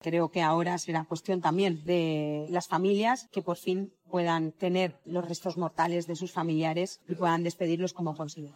Creo que ahora será cuestión también de las familias que por fin puedan tener los restos mortales de sus familiares y puedan despedirlos como consideren.